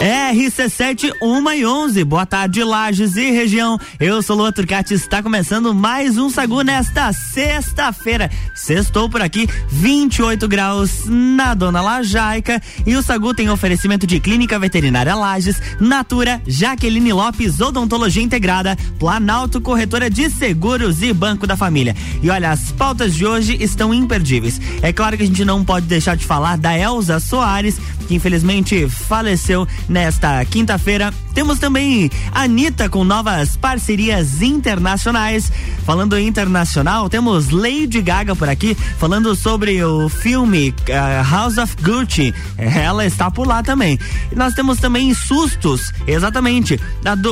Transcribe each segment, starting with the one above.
RC7 1 e 11. Boa tarde, Lages e região. Eu sou Lua Turcati. Está começando mais um Sagu nesta sexta-feira. Sextou por aqui, 28 graus na Dona Lajaica. E o Sagu tem oferecimento de Clínica Veterinária Lages, Natura, Jaqueline Lopes, Odontologia Integrada, Planalto Corretora de Seguros e Banco da Família. E olha, as pautas de hoje estão imperdíveis. É claro que a gente não pode deixar de falar da Elza Soares, que infelizmente faleceu nesta quinta-feira. Temos também Anitta com novas parcerias internacionais. Falando internacional, temos Lady Gaga por aqui, falando sobre o filme uh, House of Gucci. Ela está por lá também. E nós temos também sustos, exatamente.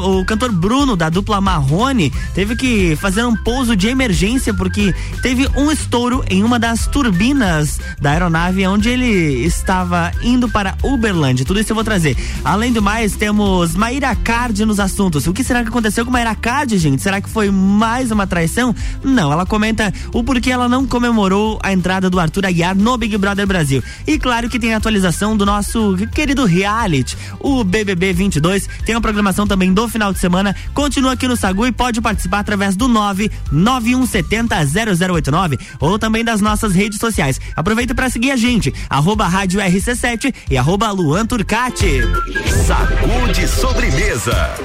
o cantor Bruno, da dupla Marrone, teve que fazer um pouso de emergência porque teve um estouro em uma das turbinas da aeronave onde ele estava indo para Uberlândia. Tudo isso eu vou trazer. Além do mais, temos Maíra Card nos assuntos. O que será que aconteceu com Maíra Card, gente? Será que foi mais uma traição? Não, ela comenta o porquê ela não comemorou a entrada do Arthur Aguiar no Big Brother Brasil. E claro que tem a atualização do nosso querido reality, o BBB 22. Tem a programação também do final de semana. Continua aqui no Sagu e pode participar através do 991700089 ou também das nossas redes sociais. Aproveita para seguir a gente, arroba rádio RC7 e arroba Luan Turcati. Sacude sobremesa.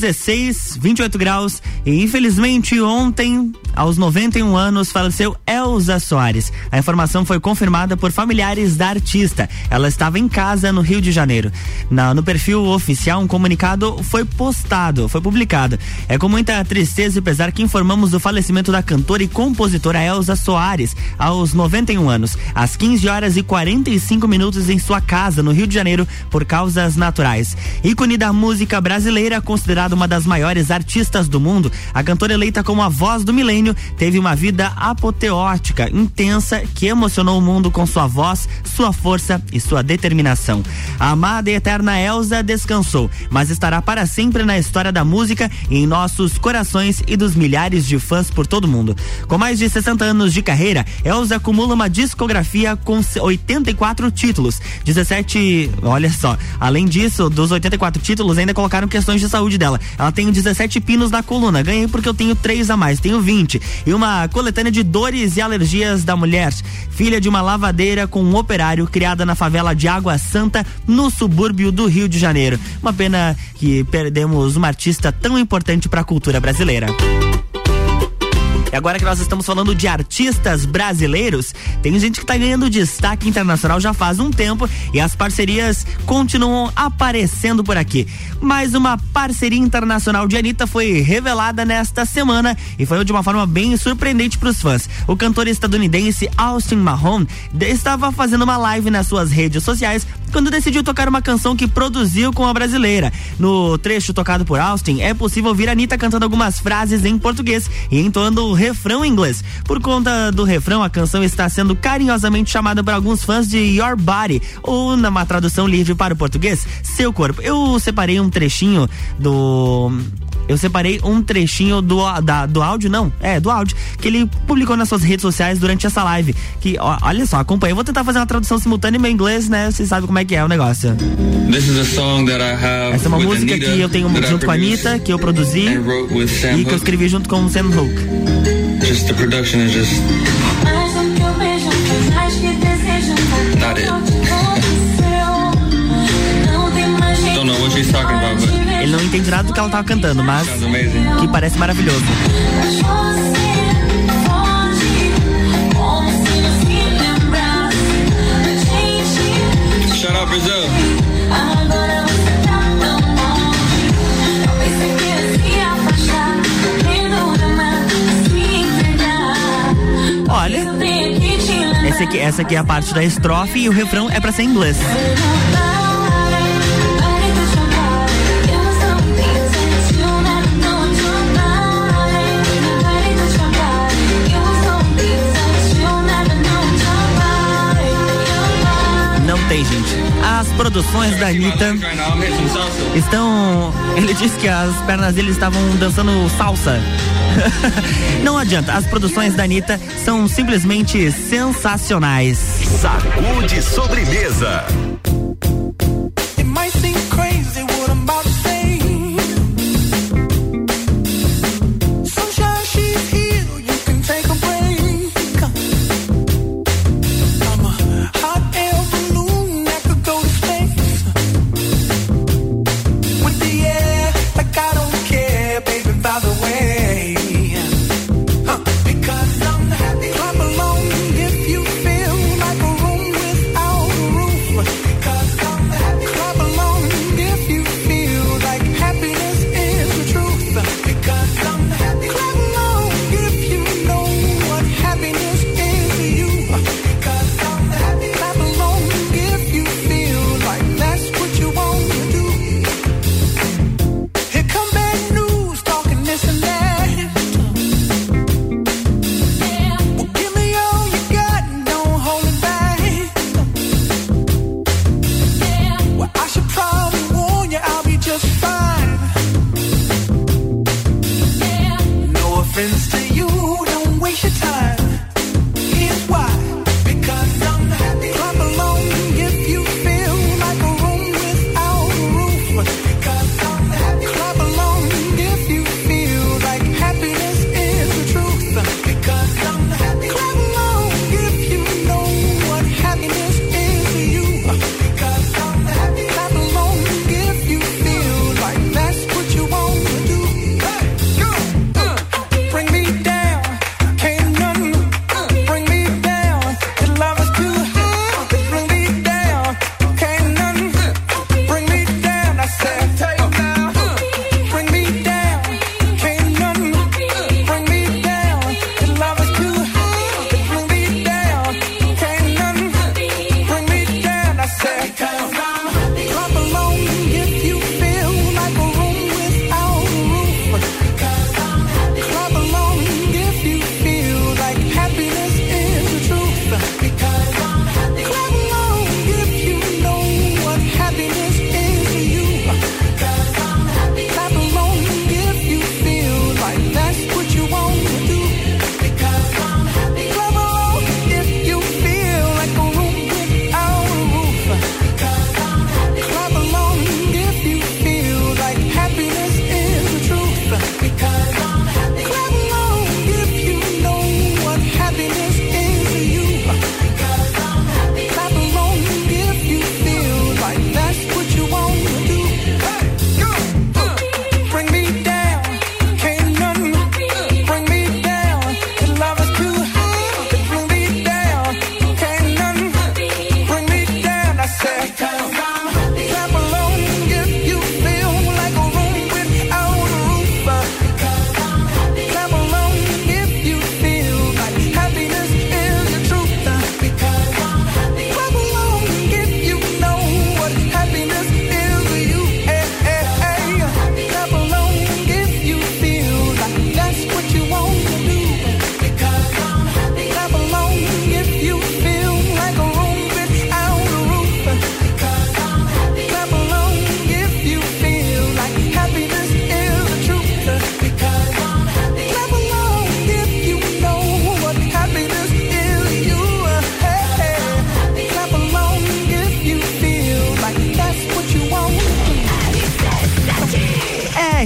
16, 28 graus. E infelizmente ontem, aos 91 anos, faleceu Elza Soares. A informação foi confirmada por familiares da artista. Ela estava em casa no Rio de Janeiro. Na, no perfil oficial, um comunicado foi postado, foi publicado. É com muita tristeza e pesar que informamos do falecimento da cantora e compositora Elza Soares, aos 91 anos, às 15 horas e 45 minutos em sua casa, no Rio de Janeiro, por causas naturais. Ícone da música brasileira, considerada uma das maiores artistas do mundo, a cantora eleita como a voz do milênio teve uma vida apoteótica, intensa, que emocionou o mundo com sua voz, sua força e sua determinação. A amada e eterna Elsa descansou, mas estará para sempre na história da música e em nossos corações e dos milhares de fãs por todo o mundo. Com mais de 60 anos de carreira, Elsa acumula uma discografia com 84 títulos, 17, olha só, além disso, dos 84 títulos, ainda colocaram questões de saúde dela. Ela tem 17 pinos na coluna, ganhei porque eu tenho três a mais, tenho 20. E uma coletânea de dores e alergias da mulher, filha de uma lavadeira com um operário criada na favela de Água Santa, no subúrbio do Rio de Janeiro. Uma pena que perdemos uma artista tão importante para a cultura brasileira. E agora que nós estamos falando de artistas brasileiros, tem gente que está ganhando destaque internacional já faz um tempo e as parcerias continuam aparecendo por aqui. Mais uma parceria internacional de Anitta foi revelada nesta semana e foi de uma forma bem surpreendente para os fãs. O cantor estadunidense Austin Mahone estava fazendo uma live nas suas redes sociais quando decidiu tocar uma canção que produziu com a brasileira. No trecho tocado por Austin, é possível ouvir Anitta cantando algumas frases em português e entoando refrão em inglês. Por conta do refrão, a canção está sendo carinhosamente chamada por alguns fãs de Your Body, ou numa tradução livre para o português, Seu Corpo. Eu separei um trechinho do eu separei um trechinho do, da, do áudio, não, é, do áudio, que ele publicou nas suas redes sociais durante essa live. Que, ó, olha só, acompanha. Eu vou tentar fazer uma tradução simultânea em meu inglês, né? Vocês sabem como é que é o negócio. Essa é uma música Anita, que eu tenho junto com a Anitta, que eu produzi e que eu escrevi junto com o Sam Hook. Just the production is just entende nada do que ela tava cantando, mas que parece maravilhoso. Shut up, Brazil. Olha, esse aqui, essa aqui é a parte da estrofe e o refrão é para ser em inglês. Produções da Anitta estão. Ele disse que as pernas dele estavam dançando salsa. Não adianta, as produções da Anitta são simplesmente sensacionais. Sacude sobremesa.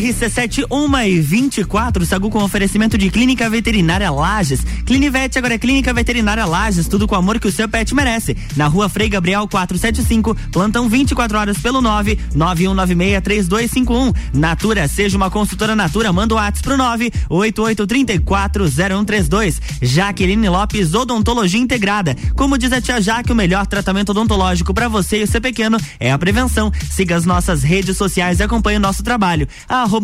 RC7 1 e 24, Sagu com oferecimento de Clínica Veterinária Lages. Clinivete agora é Clínica Veterinária Lages, tudo com o amor que o seu pet merece. Na rua Frei Gabriel 475, plantão 24 horas pelo 9 91963251. Natura, seja uma consultora Natura, manda o WhatsApp pro 9 88340132. Jaqueline Lopes, Odontologia Integrada. Como diz a tia Jaque, o melhor tratamento odontológico para você e o seu pequeno é a prevenção. Siga as nossas redes sociais e acompanhe o nosso trabalho.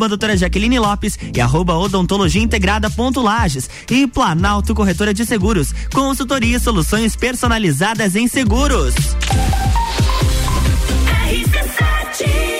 Doutora Jaqueline Lopes e arroba odontologia integrada ponto Lages. E Planalto Corretora de Seguros. Consultoria e soluções personalizadas em seguros. de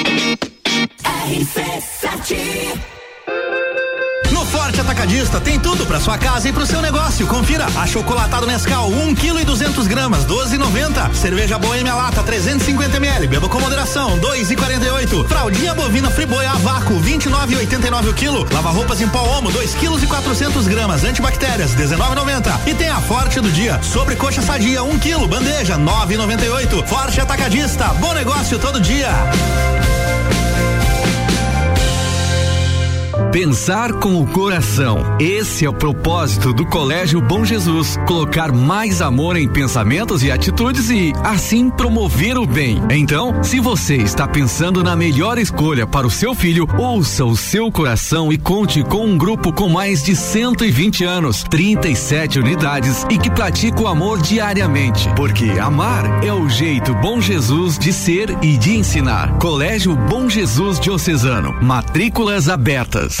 No Forte Atacadista tem tudo para sua casa e pro seu negócio. Confira: achocolatado Nescau 1 kg e 200 gramas, 12,90. Cerveja Boêmia Lata 350 ml, beba com moderação, 2,48. Fraldinha bovina Friboi a vácuo 29,89 o quilo. Lava roupas em pó Omo 2 kg e 400 gramas, antibactérias 19,90. E tem a Forte do dia, sobre coxa sadia 1 kg, bandeja 9,98. Forte Atacadista, bom negócio todo dia. Pensar com o coração. Esse é o propósito do Colégio Bom Jesus. Colocar mais amor em pensamentos e atitudes e, assim, promover o bem. Então, se você está pensando na melhor escolha para o seu filho, ouça o seu coração e conte com um grupo com mais de 120 anos, 37 unidades e que pratica o amor diariamente. Porque amar é o jeito Bom Jesus de ser e de ensinar. Colégio Bom Jesus Diocesano. Matrículas abertas.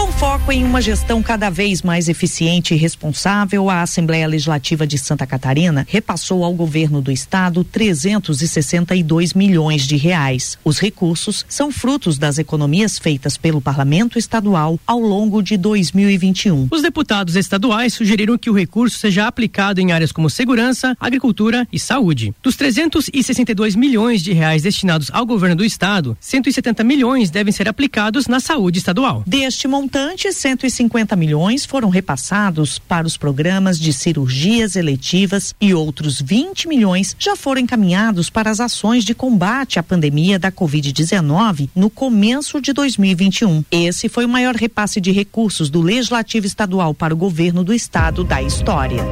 Com foco em uma gestão cada vez mais eficiente e responsável, a Assembleia Legislativa de Santa Catarina repassou ao governo do estado 362 milhões de reais. Os recursos são frutos das economias feitas pelo Parlamento Estadual ao longo de 2021. Os deputados estaduais sugeriram que o recurso seja aplicado em áreas como segurança, agricultura e saúde. Dos 362 milhões de reais destinados ao governo do estado, 170 milhões devem ser aplicados na saúde estadual. Deste montante, 150 milhões foram repassados para os programas de cirurgias eletivas e outros 20 milhões já foram encaminhados para as ações de combate à pandemia da Covid-19 no começo de 2021. Esse foi o maior repasse de recursos do Legislativo Estadual para o governo do estado da história.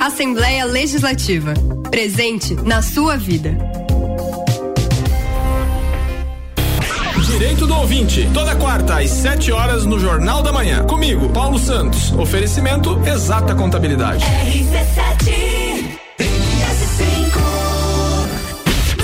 Assembleia Legislativa. Presente na sua vida. Direito do ouvinte, toda quarta às 7 horas no Jornal da Manhã. Comigo, Paulo Santos. Oferecimento Exata Contabilidade. RC7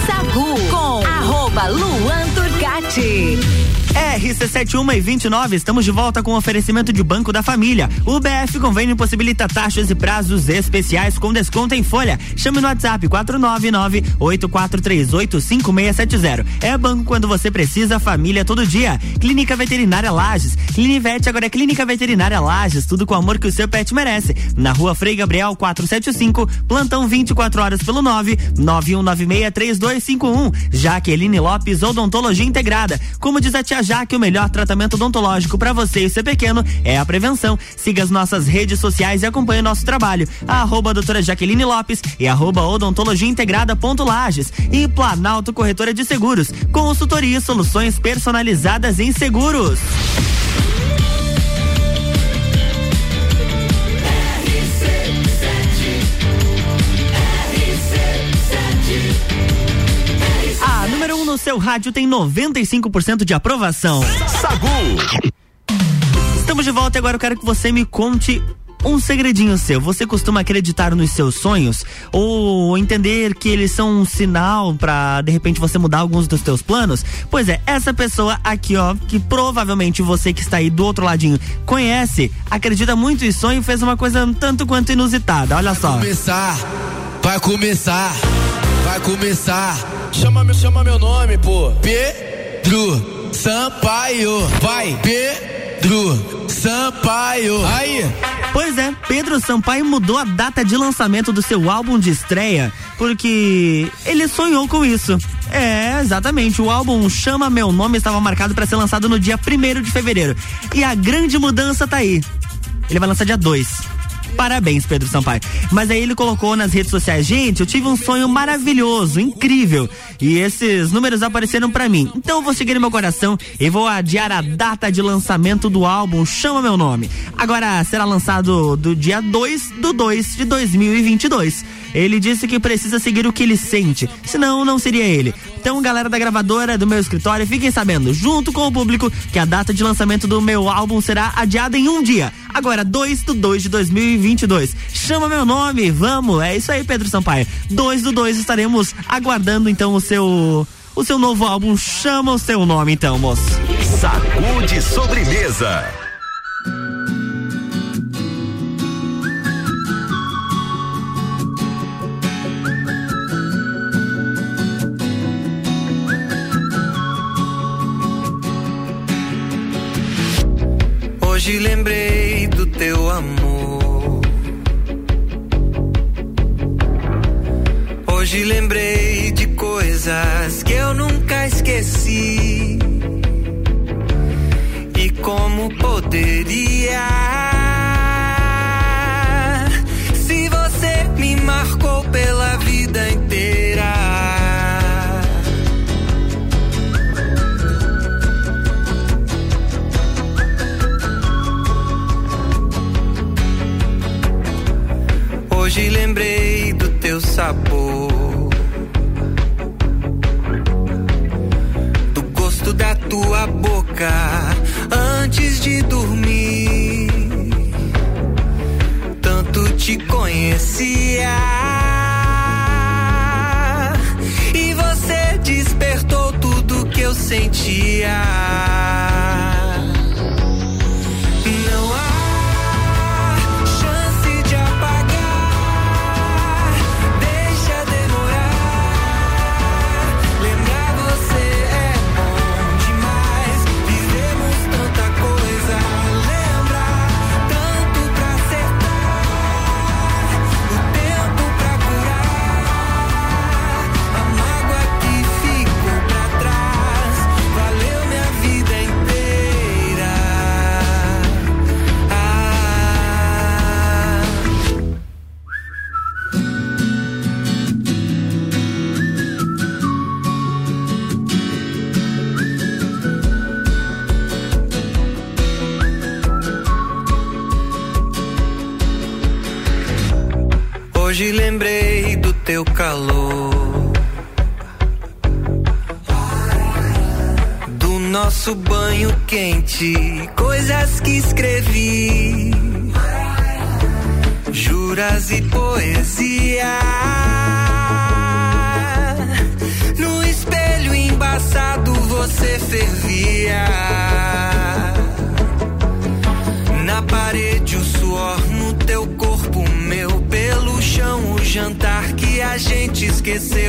Sagu com arroba Luan Turcati. RC71 e 29, estamos de volta com oferecimento de Banco da Família. O BF Convênio possibilita taxas e prazos especiais com desconto em folha. Chame no WhatsApp 499-8438-5670. É banco quando você precisa, família todo dia. Clínica Veterinária Lages. Clinivete agora é Clínica Veterinária Lages, tudo com o amor que o seu pet merece. Na rua Frei Gabriel 475, plantão 24 horas pelo 9 91963251. Jaqueline Lopes, Odontologia Integrada. Como diz a tia Jaque, o melhor tratamento odontológico para você e seu pequeno é a prevenção. Siga as nossas redes sociais e acompanhe o nosso trabalho. Arroba doutora Jaqueline Lopes e arroba odontologia integrada ponto Lages. E Planalto Corretora de Seguros. Consultoria e soluções personalizadas em seguros. No seu rádio tem 95% de aprovação. Sagu. Estamos de volta e agora eu quero que você me conte um segredinho seu. Você costuma acreditar nos seus sonhos ou entender que eles são um sinal para de repente você mudar alguns dos teus planos? Pois é, essa pessoa aqui, ó, que provavelmente você que está aí do outro ladinho conhece, acredita muito em sonho e fez uma coisa um tanto quanto inusitada. Olha só. Vai começar, vai começar, vai começar. Chama meu, chama meu nome, pô. Pedro Sampaio. Vai, Pedro Sampaio. Aí. Pois é, Pedro Sampaio mudou a data de lançamento do seu álbum de estreia porque ele sonhou com isso. É, exatamente. O álbum Chama Meu Nome estava marcado para ser lançado no dia 1 de fevereiro. E a grande mudança tá aí. Ele vai lançar dia 2. Parabéns, Pedro Sampaio. Mas aí ele colocou nas redes sociais, gente, eu tive um sonho maravilhoso, incrível. E esses números apareceram para mim. Então eu vou seguir meu coração e vou adiar a data de lançamento do álbum Chama Meu Nome. Agora será lançado do dia 2 do 2 de 2022. Ele disse que precisa seguir o que ele sente, senão não seria ele. Então, galera da gravadora do meu escritório, fiquem sabendo, junto com o público, que a data de lançamento do meu álbum será adiada em um dia. Agora, 2 do 2 de 2022. Chama meu nome, vamos. É isso aí, Pedro Sampaio. 2 do 2 estaremos aguardando então o seu o seu novo álbum. Chama o seu nome então, moço. Sacude sobremesa. Hoje lembrei do teu amor. Hoje lembrei de coisas que eu nunca esqueci. E como poderia? Se você me marcou pela vida inteira. Hoje lembrei do teu sabor, do gosto da tua boca antes de dormir. Tanto te conhecia e você despertou tudo que eu sentia. Gente esqueceu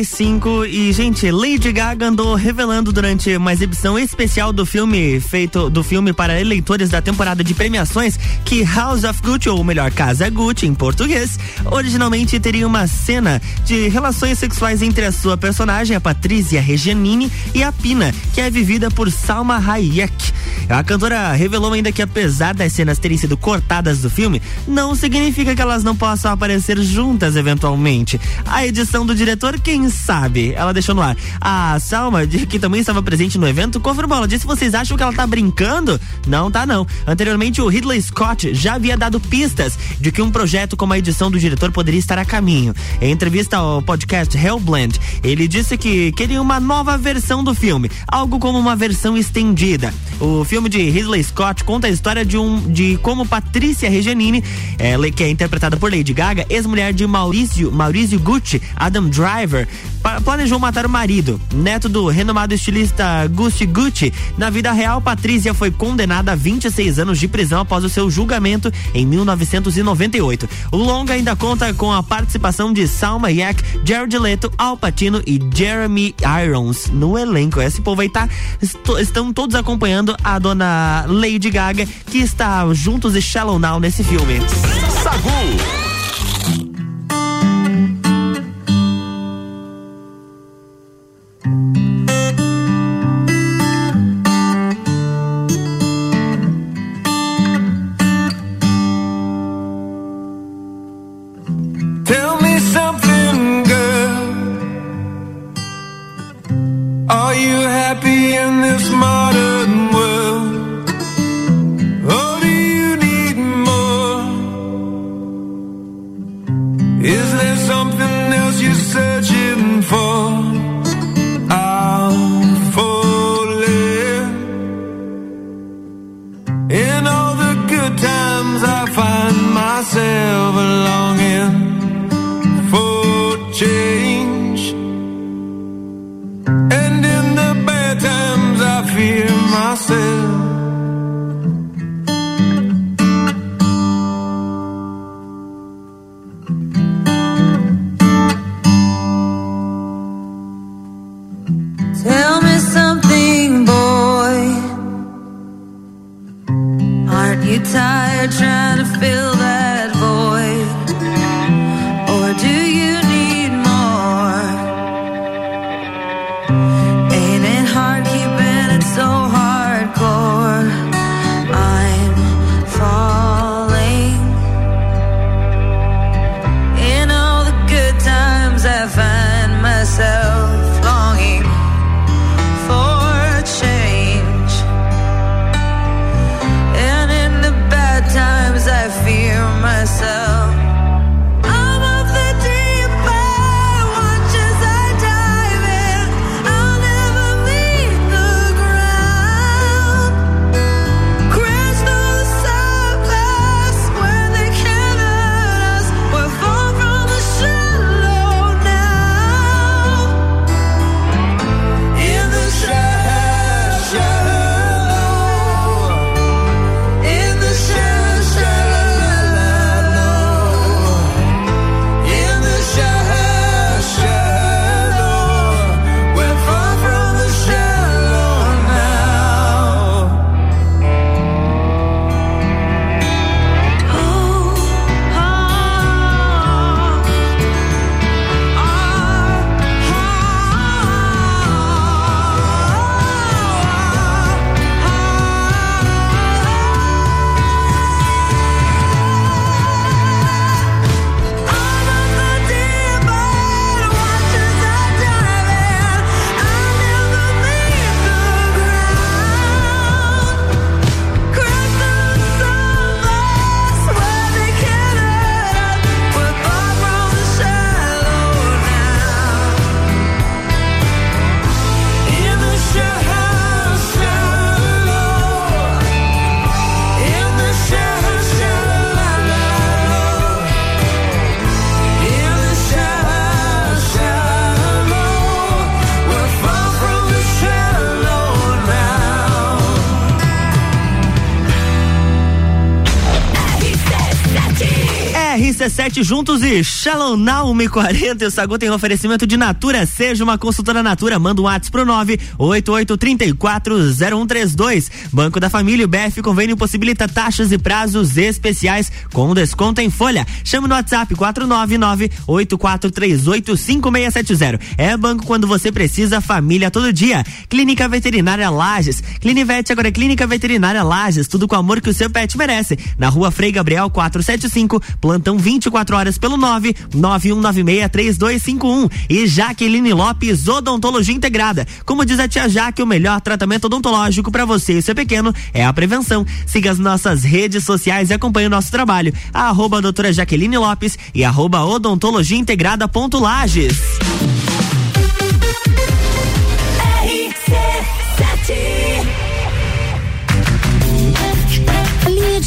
45 e gente, Lady Gaga andou revelando durante uma exibição especial do filme feito do filme para eleitores da temporada de premiações que House of Gucci ou melhor Casa Gucci em português, originalmente teria uma cena de relações sexuais entre a sua personagem, a Patrícia Regianini e a Pina, que é vivida por Salma Hayek. A cantora revelou ainda que apesar das cenas terem sido cortadas do filme, não significa que elas não possam aparecer juntas eventualmente. A edição do diretor quem sabe? Ela deixou no ar. A Salma, que também estava presente no evento, confirmou. Ela disse: vocês acham que ela tá brincando? Não tá não. Anteriormente, o Ridley Scott já havia dado pistas de que um projeto como a edição do diretor poderia estar a caminho. Em entrevista ao podcast Hellblend, ele disse que queria uma nova versão do filme, algo como uma versão estendida. O filme de Ridley Scott conta a história de um de como Patrícia Regianini, ela, que é interpretada por Lady Gaga, ex-mulher de Maurício, Maurício Gucci, Adam Driver, planejou matar o marido, neto do renomado estilista Gucci Gucci. Na vida real, Patrícia foi condenada a 26 anos de prisão após o seu julgamento em 1998. O longa ainda conta com a participação de Salma Hayek, Jared Leto, Al Pacino e Jeremy Irons no elenco. Esse povo aí tá esto- estão todos acompanhando a dona Lady Gaga que está juntos e Shallow Now nesse filme. Sagu. Happy in this modern RC7 juntos e Shalom Now 140. O Sagu tem oferecimento de Natura. Seja uma consultora Natura. Manda um WhatsApp pro 988340132. Banco da Família, o BF Convênio possibilita taxas e prazos especiais com desconto em folha. Chame no WhatsApp 499-8438-5670. É banco quando você precisa, família todo dia. Clínica Veterinária Lages. Clinivete agora é Clínica Veterinária Lages. Tudo com o amor que o seu pet merece. Na rua Frei Gabriel 475 plantão 24 horas pelo 9 91963251 e Jaqueline Lopes Odontologia Integrada. Como diz a tia Jaque, o melhor tratamento odontológico para você e seu pequeno é a prevenção. Siga as nossas redes sociais e acompanhe o nosso trabalho. A arroba doutora Jaqueline Lopes e arroba odontologia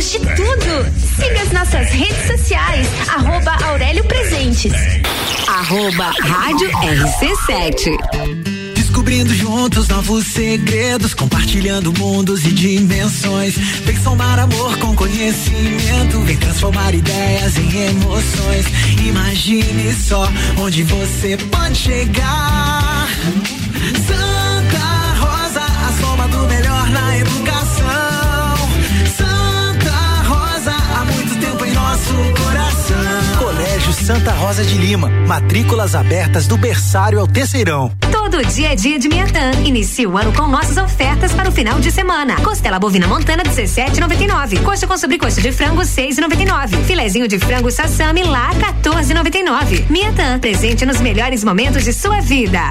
Temos de tudo. Siga as nossas redes sociais, arroba Aurélio Presentes. Arroba Rádio RC7. Descobrindo juntos novos segredos, compartilhando mundos e dimensões. Vem somar amor com conhecimento, vem transformar ideias em emoções. Imagine só onde você pode chegar. Santa Rosa, a soma do melhor na educação. Colégio Santa Rosa de Lima, matrículas abertas do berçário ao terceirão. Todo dia é dia de Miatã. Inicie o ano com nossas ofertas para o final de semana. Costela bovina montana 17,99. Coxa com sobrecoxa de frango 6,99. Filezinho de frango sassami lá 14,99. Miatã, presente nos melhores momentos de sua vida.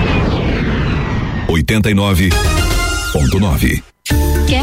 89.9.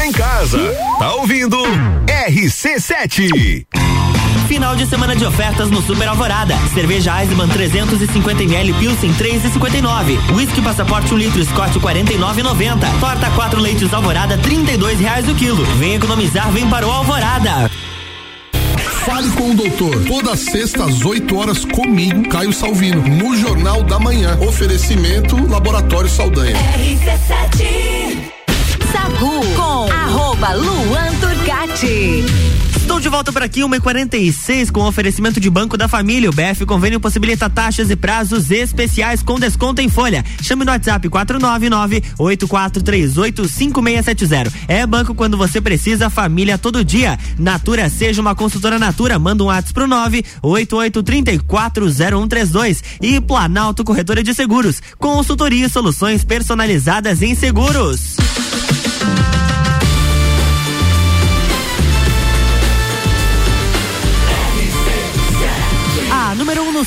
Tá em casa, tá ouvindo RC7. Final de semana de ofertas no Super Alvorada. Cerveja Eisenbahn 350ml Pilsen 3,59. Whisky Passaporte 1 litro Scott 49,90. Torta 4 leites Alvorada 32 reais o quilo. Vem economizar, vem para o Alvorada. Fale com o doutor. Toda sexta às 8 horas comigo, Caio Salvino, no Jornal da Manhã. Oferecimento Laboratório Saldanha. RC7 Sagu com arroba Luan Turcati. Estou de volta por aqui, 1h46, com oferecimento de Banco da Família. O BF Convênio possibilita taxas e prazos especiais com desconto em folha. Chame no WhatsApp 499-8438-5670. É banco quando você precisa, família todo dia. Natura, seja uma consultora Natura. Manda um WhatsApp pro 988340132. E Planalto Corretora de Seguros. Consultoria e soluções personalizadas em seguros.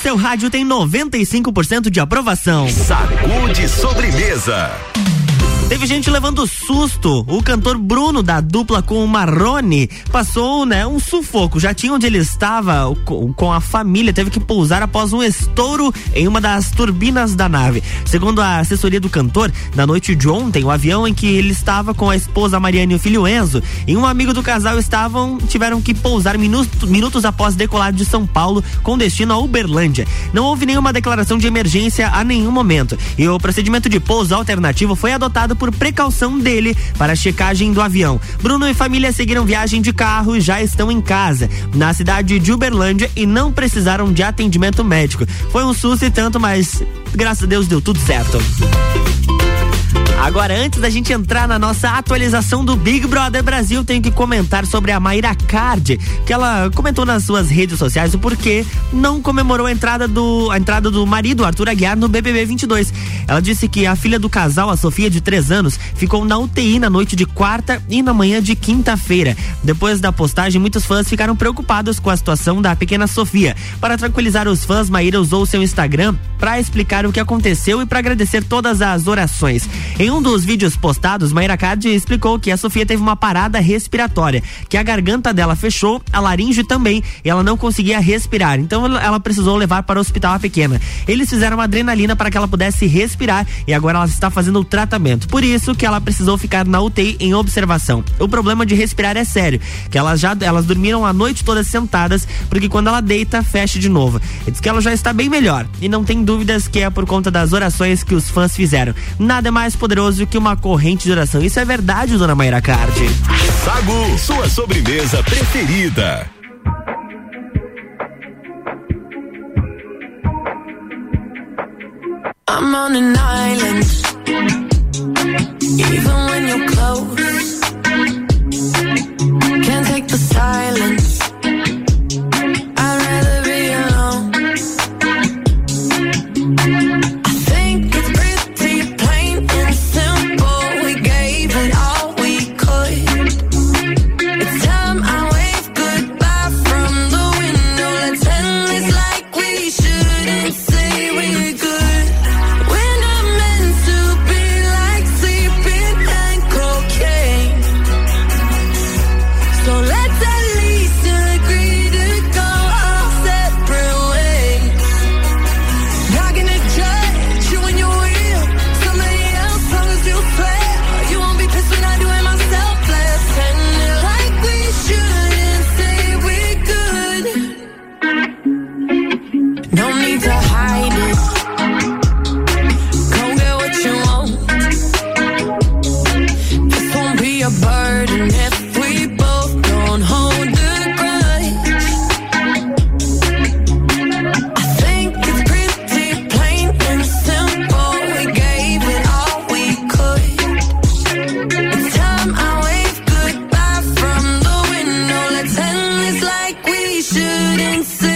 Seu rádio tem 95% de aprovação. Sacude sobremesa. Teve gente levando susto. O cantor Bruno, da dupla com o Marrone, passou, né, um sufoco. Já tinha onde ele estava com, a família, teve que pousar após um estouro em uma das turbinas da nave. Segundo a assessoria do cantor, na noite de ontem, o avião em que ele estava com a esposa Mariane e o filho Enzo e um amigo do casal estavam tiveram que pousar minutos, minutos após decolar de São Paulo com destino a Uberlândia. Não houve nenhuma declaração de emergência a nenhum momento e o procedimento de pouso alternativo foi adotado por precaução dele para a checagem do avião. Bruno e família seguiram viagem de carro e já estão em casa, na cidade de Uberlândia e não precisaram de atendimento médico. Foi um susto e tanto, mas graças a Deus deu tudo certo. Agora, antes da gente entrar na nossa atualização do Big Brother Brasil, tenho que comentar sobre a Mayra Card, que ela comentou nas suas redes sociais o porquê não comemorou a entrada do a entrada do marido Arthur Aguiar no BBB 22. Ela disse que a filha do casal, a Sofia de 3 anos, ficou na UTI na noite de quarta e na manhã de quinta-feira. Depois da postagem, muitos fãs ficaram preocupados com a situação da pequena Sofia. Para tranquilizar os fãs, Maíra usou seu Instagram para explicar o que aconteceu e para agradecer todas as orações. Em um dos vídeos postados, Maíra Card explicou que a Sofia teve uma parada respiratória, que a garganta dela fechou, a laringe também, e ela não conseguia respirar. Então ela precisou levar para o hospital a pequena. Eles fizeram uma adrenalina para que ela pudesse respirar e agora ela está fazendo o tratamento. Por isso que ela precisou ficar na UTI em observação. O problema de respirar é sério, que elas já elas dormiram a noite toda sentadas, porque quando ela deita, fecha de novo. E diz que ela já está bem melhor e não tem dúvidas que é por conta das orações que os fãs fizeram. Nada mais poderoso que uma corrente de oração. Isso é verdade, dona Mayra Card. Sagu, sua sobremesa preferida. I'm on an island. Even when you're close, shouldn't say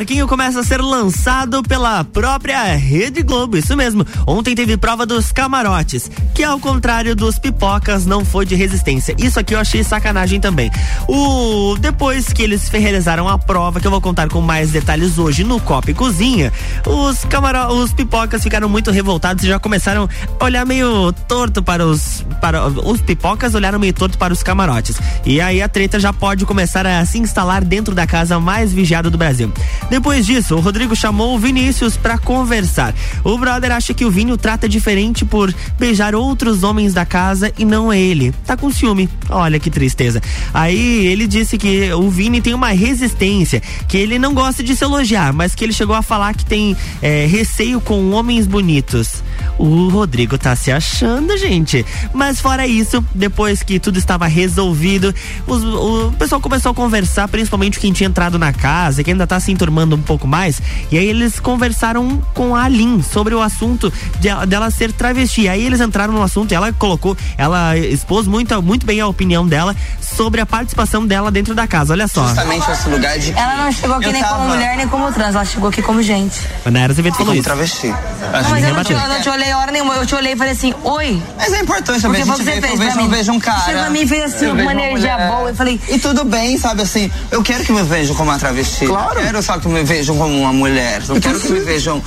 no Parquinho começa a ser lançado pela própria Rede Globo, isso mesmo. Ontem teve prova dos camarotes, que ao contrário dos pipocas não foi de resistência. Isso aqui eu achei sacanagem também. O depois que eles realizaram a prova, que eu vou contar com mais detalhes hoje no Copa e Cozinha, os camaro os pipocas ficaram muito revoltados e já começaram a olhar meio torto para os para os pipocas olharam meio torto para os camarotes. E aí a treta já pode começar a se instalar dentro da casa mais vigiada do Brasil. Depois disso, o Rodrigo chamou o Vinícius para conversar. O brother acha que o Vini o trata diferente por beijar outros homens da casa e não ele. Tá com ciúme. Olha que tristeza. Aí ele disse que o Vini tem uma resistência, que ele não gosta de se elogiar, mas que ele chegou a falar que tem é, receio com homens bonitos. O Rodrigo tá se achando, gente. Mas fora isso, depois que tudo estava resolvido, os- o pessoal começou a conversar, principalmente quem tinha entrado na casa, que ainda tá se enturmando um pouco mais. E aí eles conversaram com a Aline sobre o assunto de- dela ser travesti. Aí eles entraram no assunto e ela colocou, ela expôs muito, muito bem a opinião dela sobre a participação dela dentro da casa. Olha só. Justamente esse lugar de. Ela não chegou aqui nem como tava- mulher, nem como trans, ela chegou aqui como gente. A Nayara Azevedo falou Como isso. travesti. Não, mas eu não, te, eu não te olhei hora nenhuma, eu te olhei e falei assim, oi. Mas é importante Porque também. foi a gente você vê, fez eu vejo, eu vejo um cara. Chegou pra mim e fez assim, uma energia mulher. boa, eu falei- E tudo bem, sabe assim? Eu quero que me vejam como uma travesti. Claro. Eu quero só que me vejam como uma mulher. Eu quero que me vejam.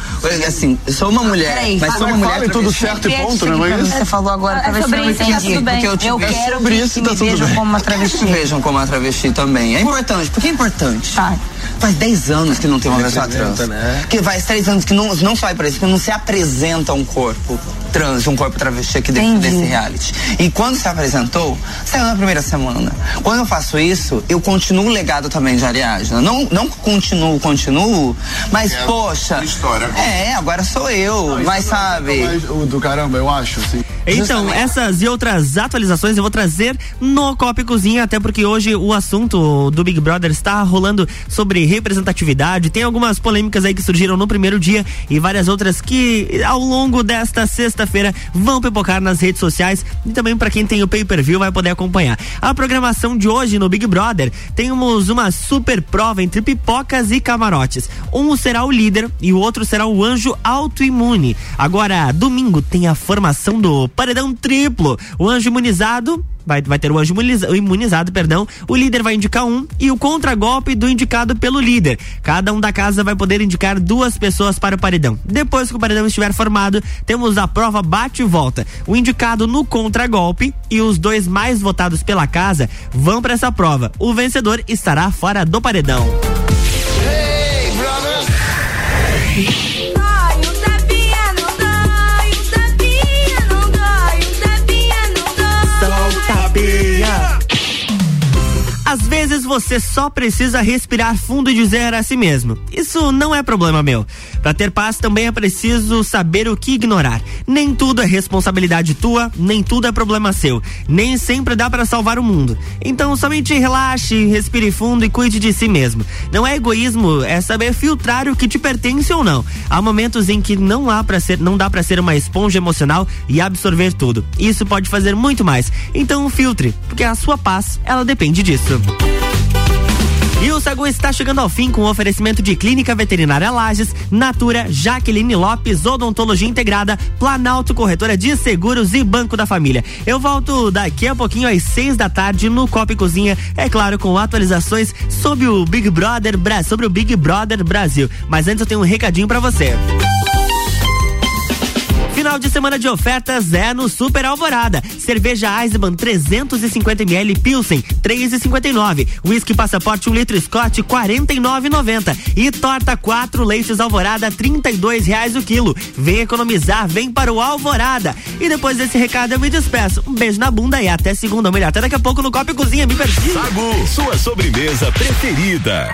Assim, eu sou uma mulher. Peraí, mas sou uma mulher. fala tudo certo e ponto, não é isso? Você falou agora, É travesti, sobre eu não isso, tá entendi. tudo bem. Porque eu te- Eu quero sobre que, isso, que tá me tudo vejam bem. como uma travesti. Que me vejam como uma travesti também. É importante. Por que é importante? Faz 10 anos que não tem uma pessoa trans. Que faz 3 anos que não, não só aparece, que não se apresenta um corpo trans, um corpo travesti aqui dentro Entendi. desse reality. E quando se apresentou, saiu na primeira semana. Quando eu faço isso, eu continuo o legado também de Ariadna. Não, não continuo, continuo, mas É poxa. história agora. É, agora sou eu. mas sabe. o do caramba, eu acho, assim. Então, essas e outras atualizações eu vou trazer no Copa e Cozinha, até porque hoje o assunto do Big Brother está rolando sobre representatividade. Tem algumas polêmicas aí que surgiram no primeiro dia e várias outras que ao longo desta sexta-feira vão pipocar nas redes sociais e também para quem tem o pay-per-view vai poder acompanhar. A programação de hoje no Big Brother temos uma super prova entre pipocas e camarotes. Um será o líder e o outro será o anjo autoimune. Agora, domingo tem a formação do paredão triplo. O anjo imunizado Vai, vai ter o anjo imuniza- o imunizado, perdão. O líder vai indicar um e o contragolpe do indicado pelo líder. Cada um da casa vai poder indicar duas pessoas para o paredão. Depois que o paredão estiver formado, temos a prova bate e volta. O indicado no contragolpe e os dois mais votados pela casa vão para essa prova. O vencedor estará fora do paredão. Solta a vezes você só precisa respirar fundo e dizer a si mesmo: Isso não é problema meu. Para ter paz também é preciso saber o que ignorar. Nem tudo é responsabilidade tua, nem tudo é problema seu. Nem sempre dá para salvar o mundo. Então somente relaxe, respire fundo e cuide de si mesmo. Não é egoísmo, é saber filtrar o que te pertence ou não. Há momentos em que não há para ser, não dá para ser uma esponja emocional e absorver tudo. Isso pode fazer muito mais. Então filtre, porque a sua paz, ela depende disso. E o Sagu está chegando ao fim com o oferecimento de Clínica Veterinária Lages, Natura, Jaqueline Lopes, Odontologia Integrada, Planalto Corretora de Seguros e Banco da Família. Eu volto daqui a pouquinho às seis da tarde no Copa e Cozinha, é claro, com atualizações sobre o Big Brother, sobre o Big Brother Brasil. Mas antes eu tenho um recadinho pra você. Final de semana de ofertas é no Super Alvorada. Cerveja Eisenbahn 350ml Pilsen 3,59. Whisky Passaporte 1 litro Scott 49,90. E torta 4 leites Alvorada 32 reais o quilo. Vem economizar, vem para o Alvorada. E depois desse recado eu me despeço. Um beijo na bunda e até segunda, melhor, até daqui a pouco no Copa e Cozinha. Me perdi. Sagu, sua sobremesa preferida.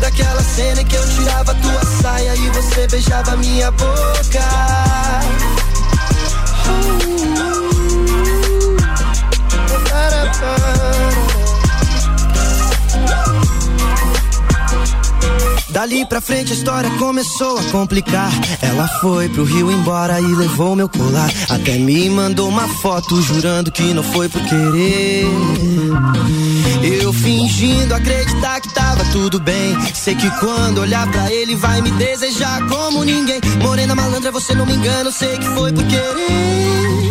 daquela cena em que eu tirava tua saia e você beijava minha boca. Dali pra frente a história começou a complicar. Ela foi pro Rio embora e levou meu colar. Até me mandou uma foto jurando que não foi por querer. Eu fingindo acreditar que tava tudo bem. Sei que quando olhar pra ele vai me desejar como ninguém. Morena malandra, você não me engana, eu sei que foi por querer.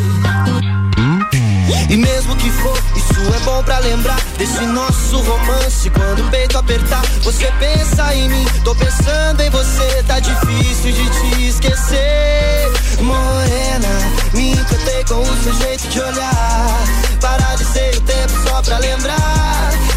E mesmo que for, isso é bom pra lembrar desse nosso romance. Quando o peito apertar, você pensa em mim. Tô pensando em você, tá difícil de te esquecer. Morena, me encantei com o seu jeito de olhar. Paralisei o tempo só pra lembrar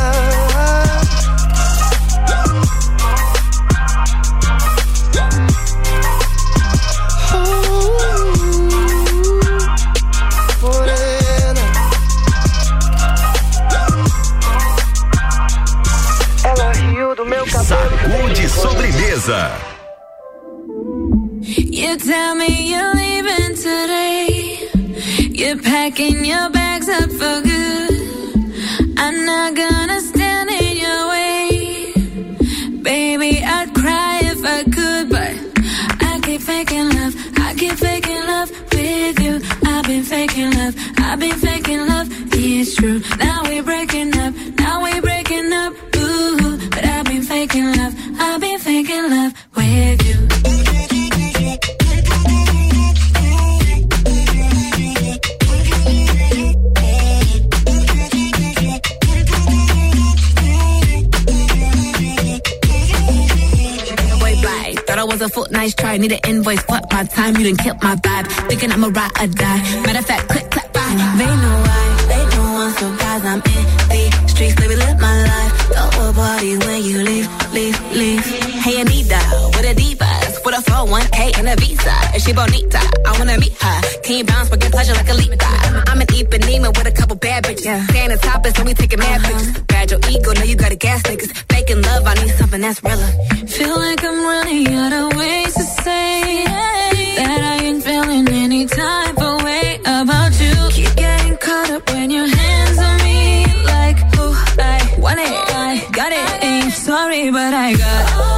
You tell me you're leaving today. You're packing your bags up for good. I'm not gonna stand in your way. Baby, I'd cry if I could, but I keep faking love. I keep faking love with you. I've been faking love. I've been faking love. It's true. Now we're breaking up. Was a foot nice try. Need an invoice. Fuck my time. You done killed my vibe. Thinking I'm a ride or die. Matter of fact, click, clap, bye. They know why. They know I'm surprised. I'm in the streets. Baby, live my life. Throw a party when you leave, leave, leave. Hey, Anita. With a divas. With a 401k and a visa. Is she bonita? I wanna meet her. Can you bounce? Get pleasure like a leap. I'm an Ipanema with a couple bad bitches. Yeah. Staying topless and we taking mad pictures. Bad your ego. Now you got a gas niggas something that's realer. Feel like I'm running out of ways to say that I ain't feeling any type of way about you. Keep getting caught up when your hands on me, like, oh, I want it, I got it. Ain't sorry, but I got.